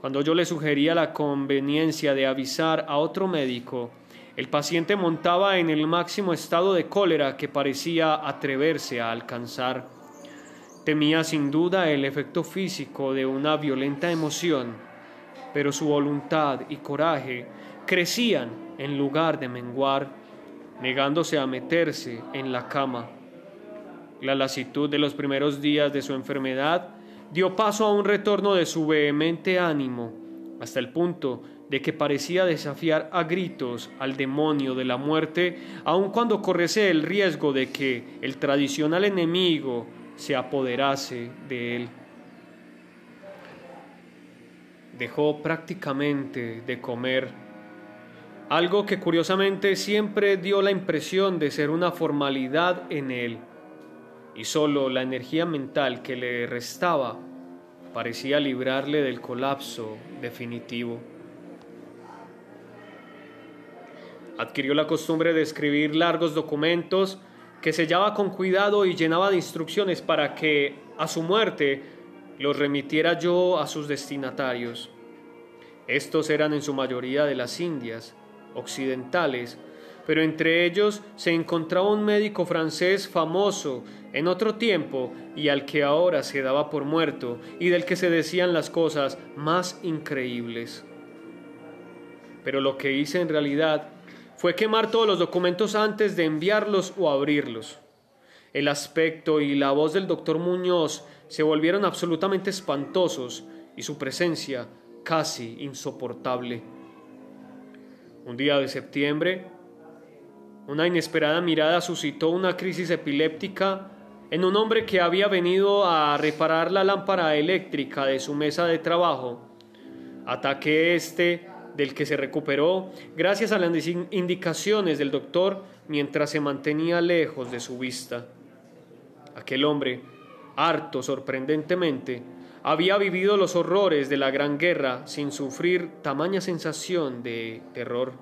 A: Cuando yo le sugería la conveniencia de avisar a otro médico, el paciente montaba en el máximo estado de cólera que parecía atreverse a alcanzar. Temía sin duda el efecto físico de una violenta emoción, pero su voluntad y coraje crecían en lugar de menguar negándose a meterse en la cama. La lasitud de los primeros días de su enfermedad dio paso a un retorno de su vehemente ánimo, hasta el punto de que parecía desafiar a gritos al demonio de la muerte, aun cuando corriese el riesgo de que el tradicional enemigo se apoderase de él. Dejó prácticamente de comer algo que curiosamente siempre dio la impresión de ser una formalidad en él, y solo la energía mental que le restaba parecía librarle del colapso definitivo. Adquirió la costumbre de escribir largos documentos que sellaba con cuidado y llenaba de instrucciones para que, a su muerte, los remitiera yo a sus destinatarios. Estos eran en su mayoría de las Indias, occidentales, pero entre ellos se encontraba un médico francés famoso en otro tiempo y al que ahora se daba por muerto y del que se decían las cosas más increíbles. Pero lo que hice en realidad fue quemar todos los documentos antes de enviarlos o abrirlos. El aspecto y la voz del doctor Muñoz se volvieron absolutamente espantosos y su presencia casi insoportable. Un día de septiembre, una inesperada mirada suscitó una crisis epiléptica en un hombre que había venido a reparar la lámpara eléctrica de su mesa de trabajo. Ataque este del que se recuperó gracias a las indicaciones del doctor mientras se mantenía lejos de su vista. Aquel hombre, harto sorprendentemente, había vivido los horrores de la Gran Guerra sin sufrir tamaña sensación de terror.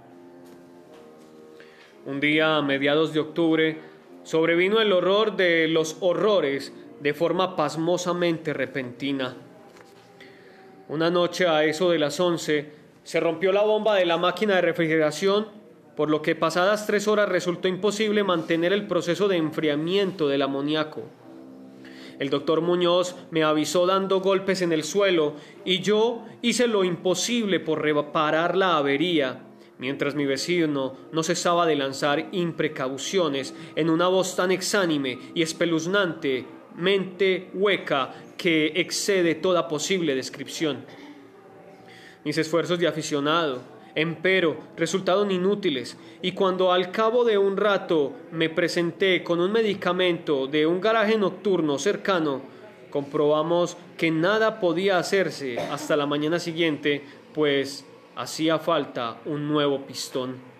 A: Un día a mediados de octubre sobrevino el horror de los horrores de forma pasmosamente repentina. Una noche a eso de las once se rompió la bomba de la máquina de refrigeración, por lo que pasadas tres horas resultó imposible mantener el proceso de enfriamiento del amoníaco. El doctor Muñoz me avisó dando golpes en el suelo y yo hice lo imposible por reparar la avería, mientras mi vecino no cesaba de lanzar imprecauciones en una voz tan exánime y espeluznante, mente hueca, que excede toda posible descripción. Mis esfuerzos de aficionado, empero resultaron inútiles y cuando al cabo de un rato me presenté con un medicamento de un garaje nocturno cercano, comprobamos que nada podía hacerse hasta la mañana siguiente, pues hacía falta un nuevo pistón.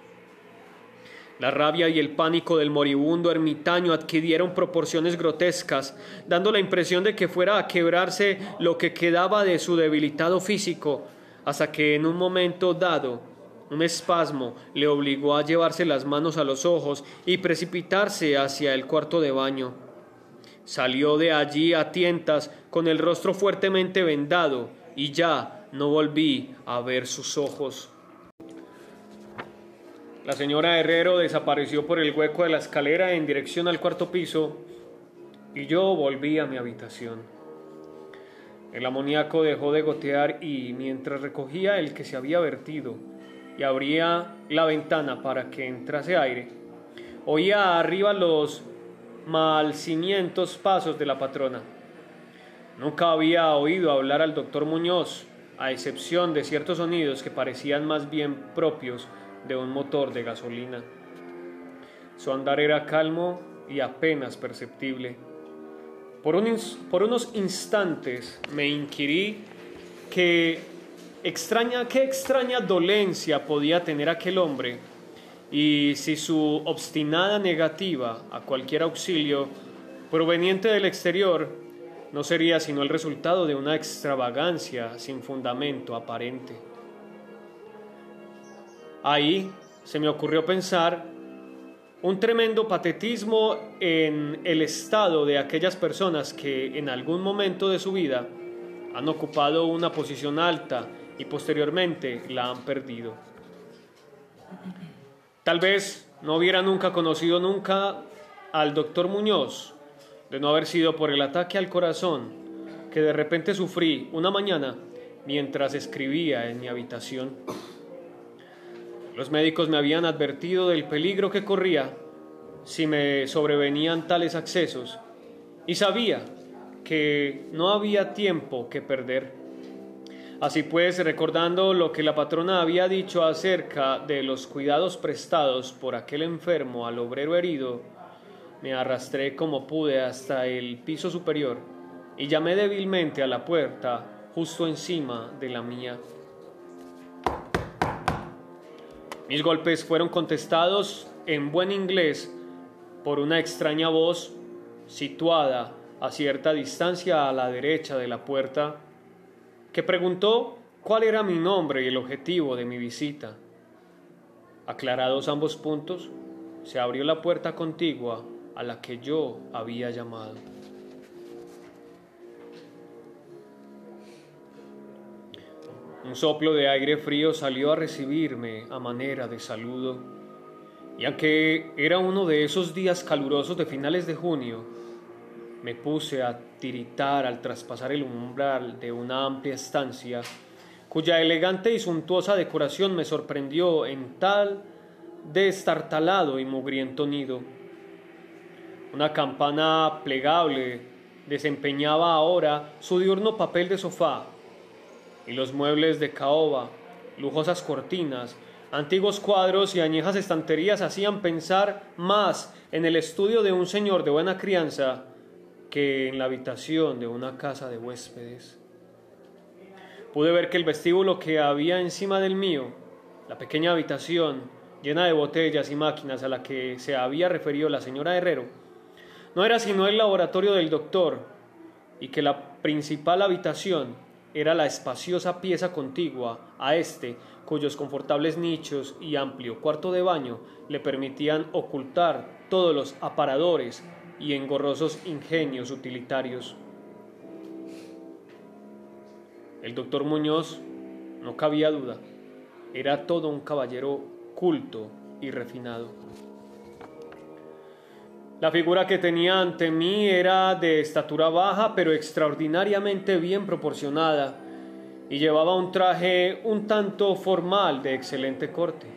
A: La rabia y el pánico del moribundo ermitaño adquirieron proporciones grotescas, dando la impresión de que fuera a quebrarse lo que quedaba de su debilitado físico, hasta que en un momento dado un espasmo le obligó a llevarse las manos a los ojos y precipitarse hacia el cuarto de baño. Salió de allí a tientas con el rostro fuertemente vendado y ya no volví a ver sus ojos. La señora Herrero desapareció por el hueco de la escalera en dirección al cuarto piso y yo volví a mi habitación. El amoníaco dejó de gotear y mientras recogía el que se había vertido y abría la ventana para que entrase aire, oía arriba los malcimientos pasos de la patrona. Nunca había oído hablar al doctor Muñoz, a excepción de ciertos sonidos que parecían más bien propios de un motor de gasolina. Su andar era calmo y apenas perceptible. Por, unos instantes me inquirí que extraña, qué extraña dolencia podía tener aquel hombre y si su obstinada negativa a cualquier auxilio proveniente del exterior no sería sino el resultado de una extravagancia sin fundamento aparente. Ahí se me ocurrió pensar un tremendo patetismo en el estado de aquellas personas que en algún momento de su vida han ocupado una posición alta y posteriormente la han perdido. Tal vez no hubiera nunca conocido nunca al doctor Muñoz, de no haber sido por el ataque al corazón que de repente sufrí una mañana mientras escribía en mi habitación. Los médicos me habían advertido del peligro que corría si me sobrevenían tales accesos y sabía que no había tiempo que perder. Así pues, recordando lo que la patrona había dicho acerca de los cuidados prestados por aquel enfermo al obrero herido, me arrastré como pude hasta el piso superior y llamé débilmente a la puerta justo encima de la mía. Mis golpes fueron contestados en buen inglés por una extraña voz situada a cierta distancia a la derecha de la puerta, que preguntó cuál era mi nombre y el objetivo de mi visita. Aclarados ambos puntos, se abrió la puerta contigua a la que yo había llamado. Un soplo de aire frío salió a recibirme a manera de saludo Y aunque era uno de esos días calurosos de finales de junio, me puse a tiritar al traspasar el umbral de una amplia estancia, cuya elegante y suntuosa decoración me sorprendió en tal destartalado y mugriento nido. Una campana plegable desempeñaba ahora su diurno papel de sofá, y los muebles de caoba, lujosas cortinas, antiguos cuadros y añejas estanterías hacían pensar más en el estudio de un señor de buena crianza que en la habitación de una casa de huéspedes. Pude ver que el vestíbulo que había encima del mío, la pequeña habitación llena de botellas y máquinas a la que se había referido la señora Herrero, no era sino el laboratorio del doctor, y que la principal habitación era la espaciosa pieza contigua a este, cuyos confortables nichos y amplio cuarto de baño le permitían ocultar todos los aparadores y engorrosos ingenios utilitarios. El doctor Muñoz, no cabía duda, era todo un caballero culto y refinado. La figura que tenía ante mí era de estatura baja, pero extraordinariamente bien proporcionada, y llevaba un traje un tanto formal de excelente corte.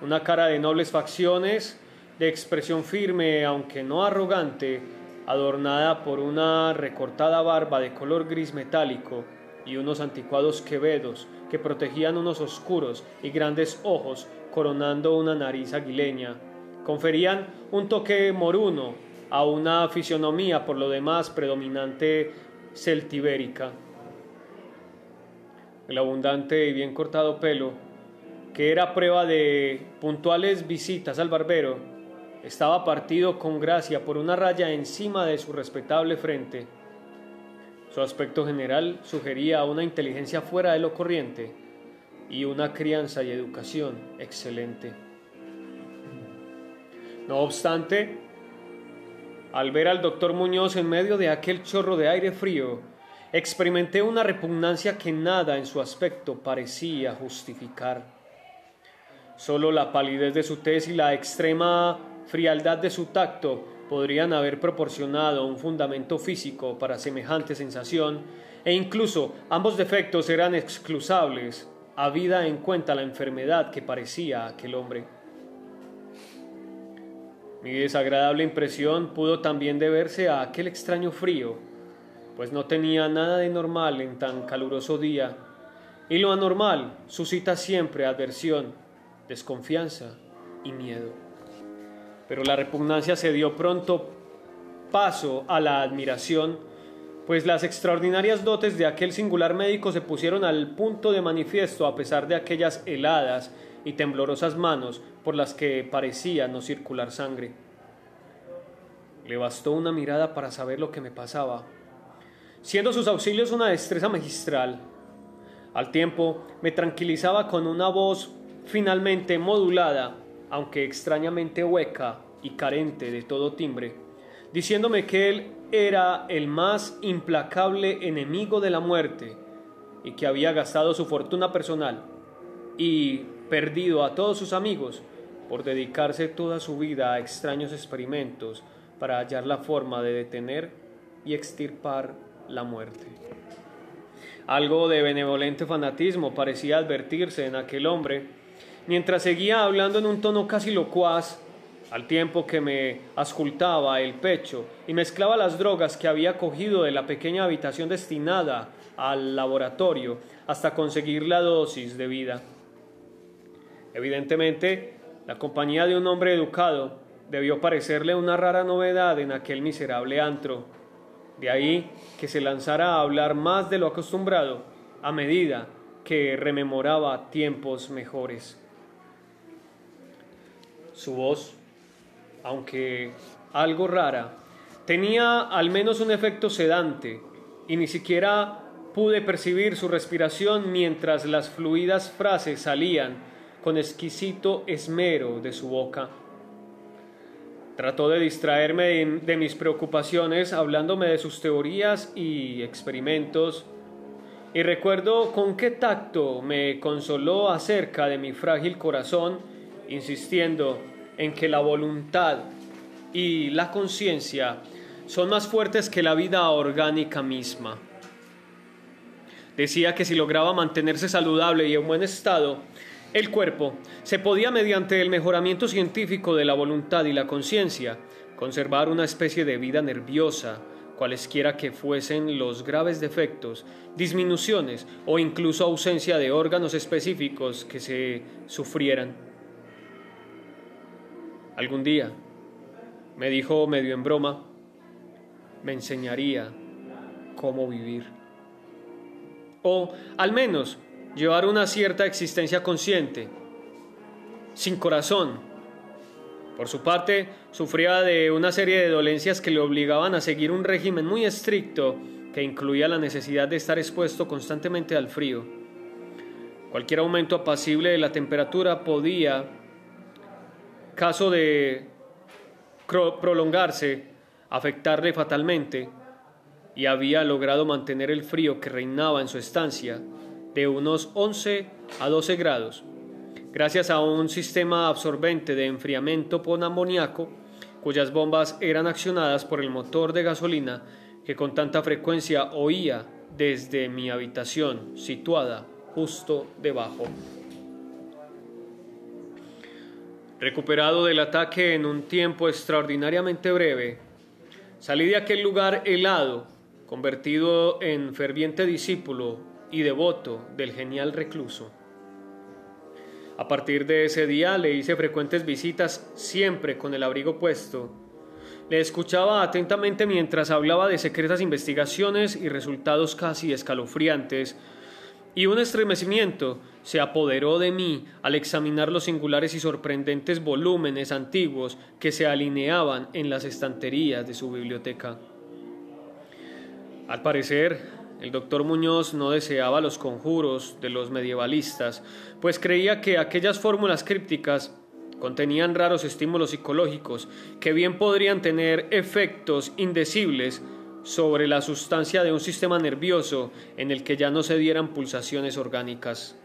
A: Una cara de nobles facciones, de expresión firme, aunque no arrogante, adornada por una recortada barba de color gris metálico y unos anticuados quevedos que protegían unos oscuros y grandes ojos coronando una nariz aguileña, conferían un toque moruno a una fisionomía por lo demás predominante celtibérica. El abundante y bien cortado pelo, que era prueba de puntuales visitas al barbero, estaba partido con gracia por una raya encima de su respetable frente. Su aspecto general sugería una inteligencia fuera de lo corriente y una crianza y educación excelente. No obstante, al ver al doctor Muñoz en medio de aquel chorro de aire frío, experimenté una repugnancia que nada en su aspecto parecía justificar. Solo la palidez de su tez y la extrema frialdad de su tacto podrían haber proporcionado un fundamento físico para semejante sensación, e incluso ambos defectos eran exclusables, habida en cuenta la enfermedad que parecía aquel hombre. Mi desagradable impresión pudo también deberse a aquel extraño frío, pues no tenía nada de normal en tan caluroso día, y lo anormal suscita siempre adversión, desconfianza y miedo. Pero la repugnancia se dio pronto paso a la admiración, pues las extraordinarias dotes de aquel singular médico se pusieron al punto de manifiesto a pesar de aquellas heladas y temblorosas manos por las que parecía no circular sangre. Le bastó una mirada para saber lo que me pasaba, siendo sus auxilios una destreza magistral. Al tiempo me tranquilizaba con una voz finalmente modulada, aunque extrañamente hueca y carente de todo timbre, diciéndome que él era el más implacable enemigo de la muerte y que había gastado su fortuna personal y perdido a todos sus amigos por dedicarse toda su vida a extraños experimentos para hallar la forma de detener y extirpar la muerte. Algo de benevolente fanatismo parecía advertirse en aquel hombre, mientras seguía hablando en un tono casi locuaz, al tiempo que me ascultaba el pecho y mezclaba las drogas que había cogido de la pequeña habitación destinada al laboratorio hasta conseguir la dosis de vida. Evidentemente, la compañía de un hombre educado debió parecerle una rara novedad en aquel miserable antro. De ahí que se lanzara a hablar más de lo acostumbrado a medida que rememoraba tiempos mejores. Su voz, aunque algo rara, tenía al menos un efecto sedante y ni siquiera pude percibir su respiración mientras las fluidas frases salían con exquisito esmero de su boca. Trató de distraerme de, mis preocupaciones hablándome de sus teorías y experimentos, y recuerdo con qué tacto me consoló acerca de mi frágil corazón insistiendo en que la voluntad y la conciencia son más fuertes que la vida orgánica misma. Decía que si lograba mantenerse saludable y en buen estado, el cuerpo se podía, mediante el mejoramiento científico de la voluntad y la conciencia, conservar una especie de vida nerviosa, cualesquiera que fuesen los graves defectos, disminuciones o incluso ausencia de órganos específicos que se sufrieran. Algún día, me dijo medio en broma, me enseñaría cómo vivir. O al menos llevar una cierta existencia consciente, sin corazón. Por su parte, sufría de una serie de dolencias que le obligaban a seguir un régimen muy estricto que incluía la necesidad de estar expuesto constantemente al frío. Cualquier aumento apacible de la temperatura podía, caso de prolongarse, afectarle fatalmente, y había logrado mantener el frío que reinaba en su estancia de unos 11 a 12 grados, gracias a un sistema absorbente de enfriamiento por amoníaco, cuyas bombas eran accionadas por el motor de gasolina que con tanta frecuencia oía desde mi habitación situada justo debajo. Recuperado del ataque en un tiempo extraordinariamente breve, salí de aquel lugar helado, convertido en ferviente discípulo y devoto del genial recluso. A partir de ese día le hice frecuentes visitas siempre con el abrigo puesto. Le escuchaba atentamente mientras hablaba de secretas investigaciones y resultados casi escalofriantes y un estremecimiento se apoderó de mí al examinar los singulares y sorprendentes volúmenes antiguos que se alineaban en las estanterías de su biblioteca. Al parecer, el doctor Muñoz no deseaba los conjuros de los medievalistas, pues creía que aquellas fórmulas crípticas contenían raros estímulos psicológicos que bien podrían tener efectos indecibles sobre la sustancia de un sistema nervioso en el que ya no se dieran pulsaciones orgánicas.